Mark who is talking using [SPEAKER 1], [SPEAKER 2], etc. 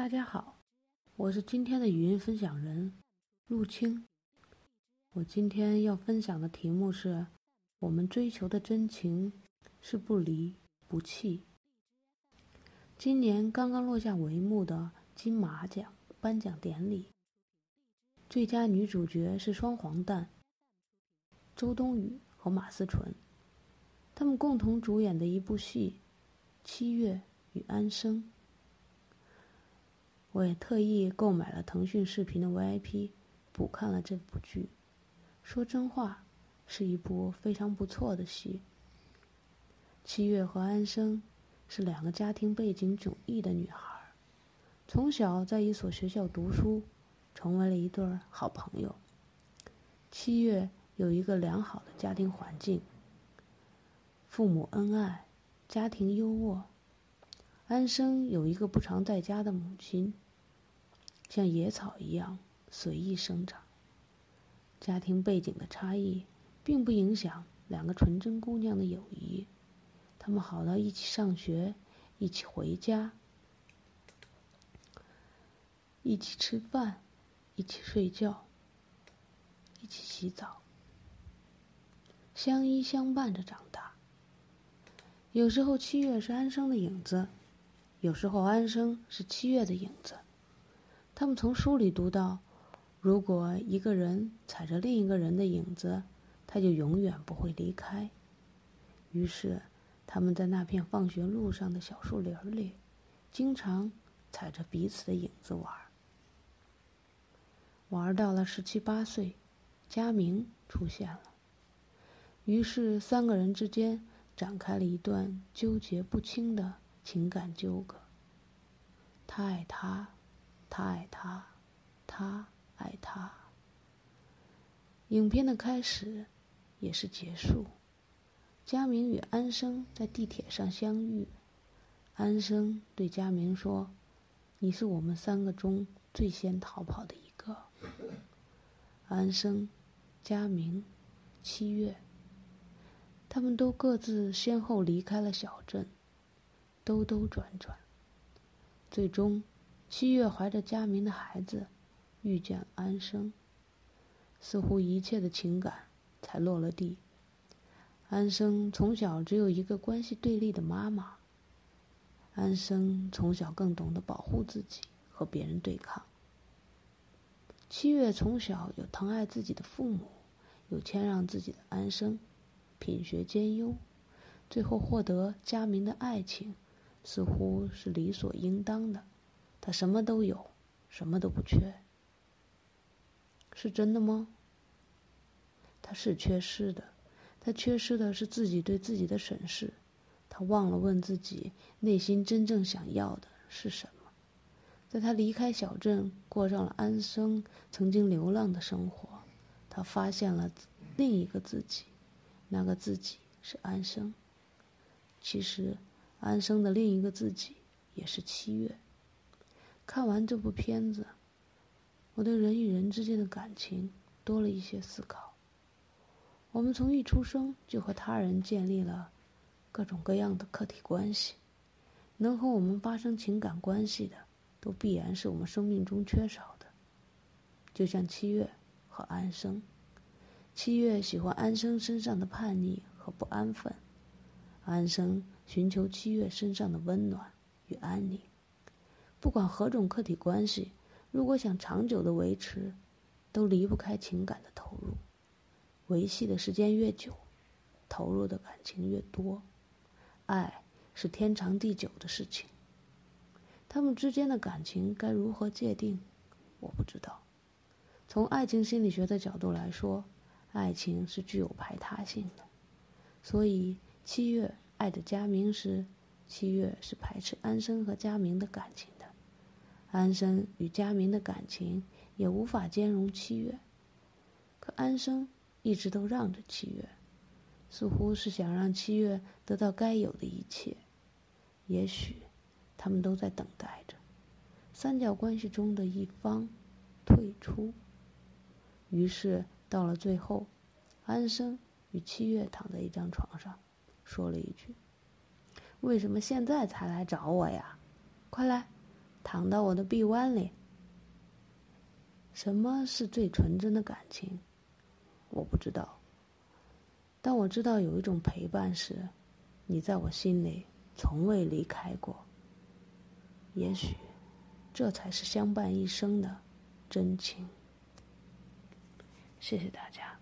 [SPEAKER 1] 大家好，我是今天的语音分享人陆青。我今天要分享的题目是：我们追求的真情是不离不弃。今年刚刚落下帷幕的金马奖颁奖典礼，最佳女主角是双黄蛋周冬雨和马思纯，他们共同主演的一部戏《七月与安生》。我也特意购买了腾讯视频的 VIP，补看了这部剧。说真话，是一部非常不错的戏。七月和安生是两个家庭背景迥异的女孩，从小在一所学校读书，成为了一对好朋友。七月有一个良好的家庭环境，父母恩爱，家庭优渥。安生有一个不常在家的母亲，像野草一样随意生长。家庭背景的差异，并不影响两个纯真姑娘的友谊。她们好到一起上学，一起回家，一起吃饭，一起睡觉，一起洗澡，相依相伴着长大。有时候七月是安生的影子。有时候，安生是七月的影子。他们从书里读到，如果一个人踩着另一个人的影子，他就永远不会离开。于是，他们在那片放学路上的小树林里，经常踩着彼此的影子玩。玩到了十七八岁，佳明出现了。于是，三个人之间展开了一段纠结不清的。情感纠葛。他爱他，他爱他，他爱他。影片的开始，也是结束。佳明与安生在地铁上相遇。安生对佳明说：“你是我们三个中最先逃跑的一个。”安生、佳明、七月，他们都各自先后离开了小镇。兜兜转转，最终，七月怀着佳明的孩子，遇见安生。似乎一切的情感才落了地。安生从小只有一个关系对立的妈妈。安生从小更懂得保护自己，和别人对抗。七月从小有疼爱自己的父母，有谦让自己的安生，品学兼优，最后获得佳明的爱情。似乎是理所应当的，他什么都有，什么都不缺，是真的吗？他是缺失的，他缺失的是自己对自己的审视，他忘了问自己内心真正想要的是什么。在他离开小镇，过上了安生曾经流浪的生活，他发现了另一个自己，那个自己是安生。其实。安生的另一个自己也是七月。看完这部片子，我对人与人之间的感情多了一些思考。我们从一出生就和他人建立了各种各样的客体关系，能和我们发生情感关系的，都必然是我们生命中缺少的。就像七月和安生，七月喜欢安生身上的叛逆和不安分。安生寻求七月身上的温暖与安宁。不管何种客体关系，如果想长久的维持，都离不开情感的投入。维系的时间越久，投入的感情越多。爱是天长地久的事情。他们之间的感情该如何界定？我不知道。从爱情心理学的角度来说，爱情是具有排他性的，所以。七月爱着佳明时，七月是排斥安生和佳明的感情的。安生与佳明的感情也无法兼容七月。可安生一直都让着七月，似乎是想让七月得到该有的一切。也许，他们都在等待着三角关系中的一方退出。于是到了最后，安生与七月躺在一张床上。说了一句：“为什么现在才来找我呀？快来，躺到我的臂弯里。什么是最纯真的感情？我不知道。但我知道有一种陪伴是，你在我心里从未离开过。也许，这才是相伴一生的真情。谢谢大家。